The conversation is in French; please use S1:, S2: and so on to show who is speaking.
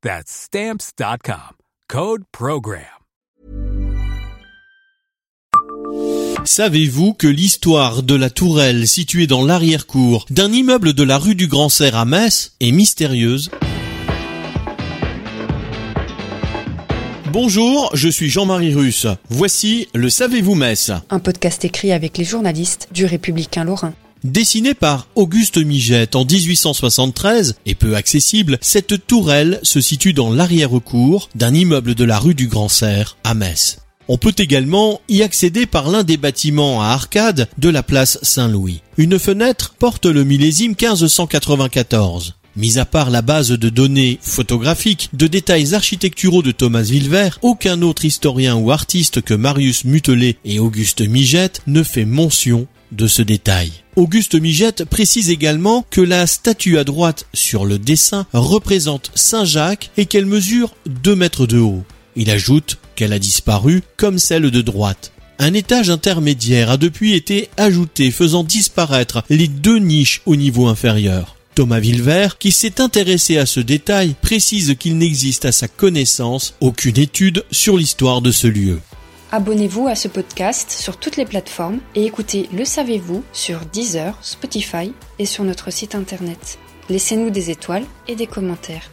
S1: That's Stamps.com. Code Program.
S2: Savez-vous que l'histoire de la tourelle située dans l'arrière-cour d'un immeuble de la rue du Grand Serre à Metz est mystérieuse? Bonjour, je suis Jean-Marie Russe. Voici le Savez-vous Metz
S3: Un podcast écrit avec les journalistes du Républicain Lorrain.
S2: Dessinée par Auguste Migette en 1873 et peu accessible, cette tourelle se situe dans l'arrière-cour d'un immeuble de la rue du Grand Serre à Metz. On peut également y accéder par l'un des bâtiments à arcades de la place Saint-Louis. Une fenêtre porte le millésime 1594. Mis à part la base de données photographiques de détails architecturaux de Thomas Villevert, aucun autre historien ou artiste que Marius Mutelet et Auguste Migette ne fait mention de ce détail. Auguste Migette précise également que la statue à droite sur le dessin représente Saint Jacques et qu'elle mesure 2 mètres de haut. Il ajoute qu'elle a disparu comme celle de droite. Un étage intermédiaire a depuis été ajouté faisant disparaître les deux niches au niveau inférieur. Thomas Villevert, qui s'est intéressé à ce détail, précise qu'il n'existe à sa connaissance aucune étude sur l'histoire de ce lieu.
S3: Abonnez-vous à ce podcast sur toutes les plateformes et écoutez Le Savez-vous sur Deezer, Spotify et sur notre site internet. Laissez-nous des étoiles et des commentaires.